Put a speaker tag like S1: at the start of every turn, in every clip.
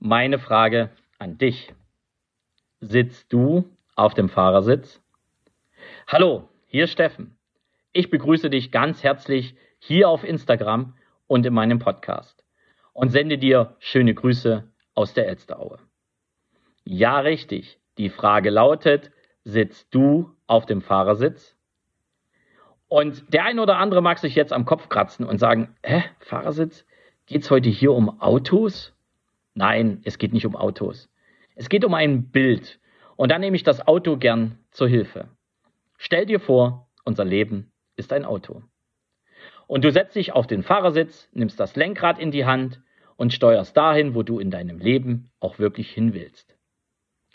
S1: meine Frage an dich. Sitzt du auf dem Fahrersitz? Hallo, hier ist Steffen. Ich begrüße dich ganz herzlich hier auf Instagram und in meinem Podcast und sende dir schöne Grüße aus der Elsteraue. Ja, richtig. Die Frage lautet, sitzt du auf dem Fahrersitz? Und der eine oder andere mag sich jetzt am Kopf kratzen und sagen, hä, Fahrersitz? Geht es heute hier um Autos? Nein, es geht nicht um Autos. Es geht um ein Bild. Und da nehme ich das Auto gern zur Hilfe. Stell dir vor, unser Leben ist ein Auto. Und du setzt dich auf den Fahrersitz, nimmst das Lenkrad in die Hand und steuerst dahin, wo du in deinem Leben auch wirklich hin willst.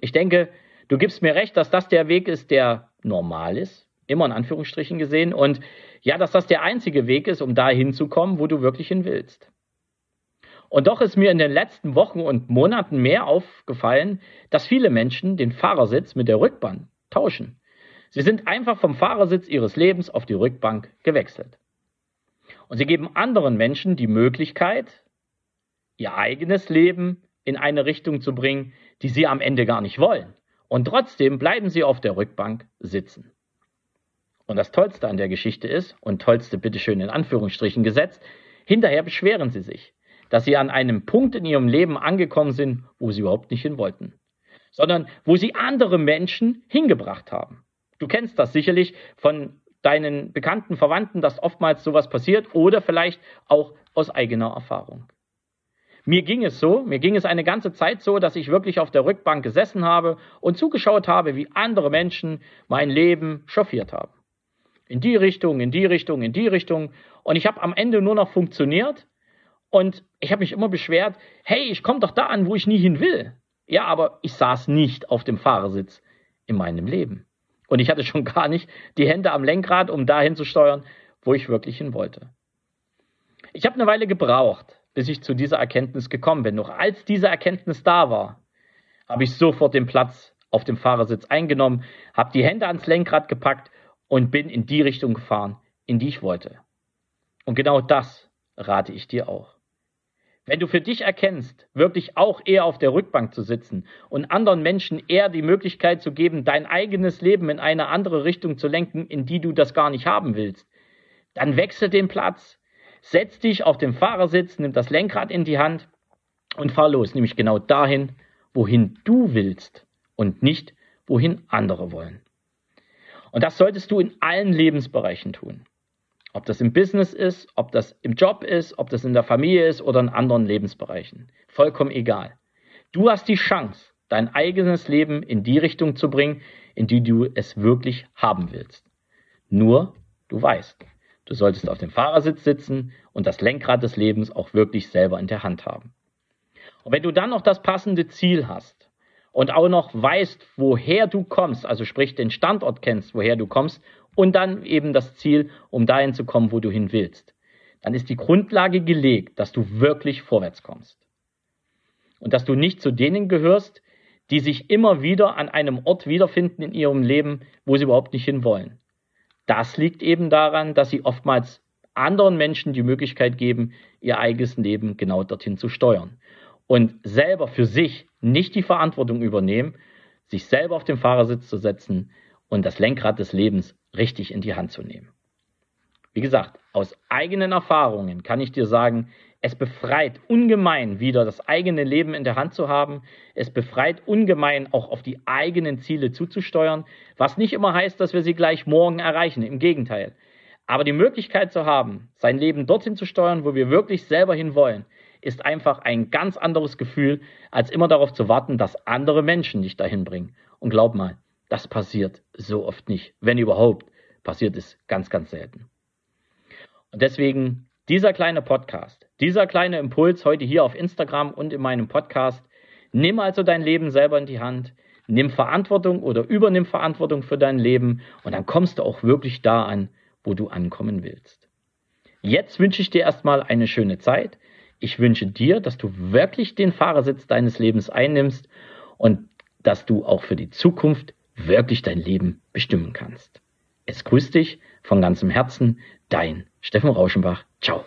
S1: Ich denke, du gibst mir recht, dass das der Weg ist, der normal ist, immer in Anführungsstrichen gesehen, und ja, dass das der einzige Weg ist, um da hinzukommen, wo du wirklich hin willst. Und doch ist mir in den letzten Wochen und Monaten mehr aufgefallen, dass viele Menschen den Fahrersitz mit der Rückbank tauschen. Sie sind einfach vom Fahrersitz ihres Lebens auf die Rückbank gewechselt. Und sie geben anderen Menschen die Möglichkeit, ihr eigenes Leben in eine Richtung zu bringen, die sie am Ende gar nicht wollen. Und trotzdem bleiben sie auf der Rückbank sitzen. Und das Tollste an der Geschichte ist, und Tollste bitteschön in Anführungsstrichen gesetzt, hinterher beschweren sie sich, dass sie an einem Punkt in ihrem Leben angekommen sind, wo sie überhaupt nicht hin wollten, sondern wo sie andere Menschen hingebracht haben. Du kennst das sicherlich von deinen bekannten Verwandten, dass oftmals sowas passiert oder vielleicht auch aus eigener Erfahrung. Mir ging es so, mir ging es eine ganze Zeit so, dass ich wirklich auf der Rückbank gesessen habe und zugeschaut habe, wie andere Menschen mein Leben chauffiert haben. In die Richtung, in die Richtung, in die Richtung. Und ich habe am Ende nur noch funktioniert und ich habe mich immer beschwert, hey, ich komme doch da an, wo ich nie hin will. Ja, aber ich saß nicht auf dem Fahrersitz in meinem Leben. Und ich hatte schon gar nicht die Hände am Lenkrad, um dahin zu steuern, wo ich wirklich hin wollte. Ich habe eine Weile gebraucht, bis ich zu dieser Erkenntnis gekommen bin. Noch als diese Erkenntnis da war, habe ich sofort den Platz auf dem Fahrersitz eingenommen, habe die Hände ans Lenkrad gepackt und bin in die Richtung gefahren, in die ich wollte. Und genau das rate ich dir auch. Wenn du für dich erkennst, wirklich auch eher auf der Rückbank zu sitzen und anderen Menschen eher die Möglichkeit zu geben, dein eigenes Leben in eine andere Richtung zu lenken, in die du das gar nicht haben willst, dann wechsel den Platz, setz dich auf den Fahrersitz, nimm das Lenkrad in die Hand und fahr los, nämlich genau dahin, wohin du willst und nicht, wohin andere wollen. Und das solltest du in allen Lebensbereichen tun. Ob das im Business ist, ob das im Job ist, ob das in der Familie ist oder in anderen Lebensbereichen. Vollkommen egal. Du hast die Chance, dein eigenes Leben in die Richtung zu bringen, in die du es wirklich haben willst. Nur, du weißt, du solltest auf dem Fahrersitz sitzen und das Lenkrad des Lebens auch wirklich selber in der Hand haben. Und wenn du dann noch das passende Ziel hast und auch noch weißt, woher du kommst, also sprich den Standort kennst, woher du kommst und dann eben das Ziel, um dahin zu kommen, wo du hin willst. Dann ist die Grundlage gelegt, dass du wirklich vorwärts kommst. Und dass du nicht zu denen gehörst, die sich immer wieder an einem Ort wiederfinden in ihrem Leben, wo sie überhaupt nicht hinwollen. Das liegt eben daran, dass sie oftmals anderen Menschen die Möglichkeit geben, ihr eigenes Leben genau dorthin zu steuern. Und selber für sich nicht die Verantwortung übernehmen, sich selber auf den Fahrersitz zu setzen und das Lenkrad des Lebens richtig in die Hand zu nehmen. Wie gesagt, aus eigenen Erfahrungen kann ich dir sagen, es befreit ungemein wieder das eigene Leben in der Hand zu haben. Es befreit ungemein auch auf die eigenen Ziele zuzusteuern, was nicht immer heißt, dass wir sie gleich morgen erreichen. Im Gegenteil. Aber die Möglichkeit zu haben, sein Leben dorthin zu steuern, wo wir wirklich selber hin wollen, ist einfach ein ganz anderes Gefühl, als immer darauf zu warten, dass andere Menschen dich dahin bringen. Und glaub mal, das passiert so oft nicht. Wenn überhaupt, passiert es ganz, ganz selten. Und deswegen dieser kleine Podcast, dieser kleine Impuls heute hier auf Instagram und in meinem Podcast. Nimm also dein Leben selber in die Hand, nimm Verantwortung oder übernimm Verantwortung für dein Leben und dann kommst du auch wirklich da an, wo du ankommen willst. Jetzt wünsche ich dir erstmal eine schöne Zeit. Ich wünsche dir, dass du wirklich den Fahrersitz deines Lebens einnimmst und dass du auch für die Zukunft wirklich dein Leben bestimmen kannst. Es grüßt dich von ganzem Herzen, dein Steffen Rauschenbach. Ciao.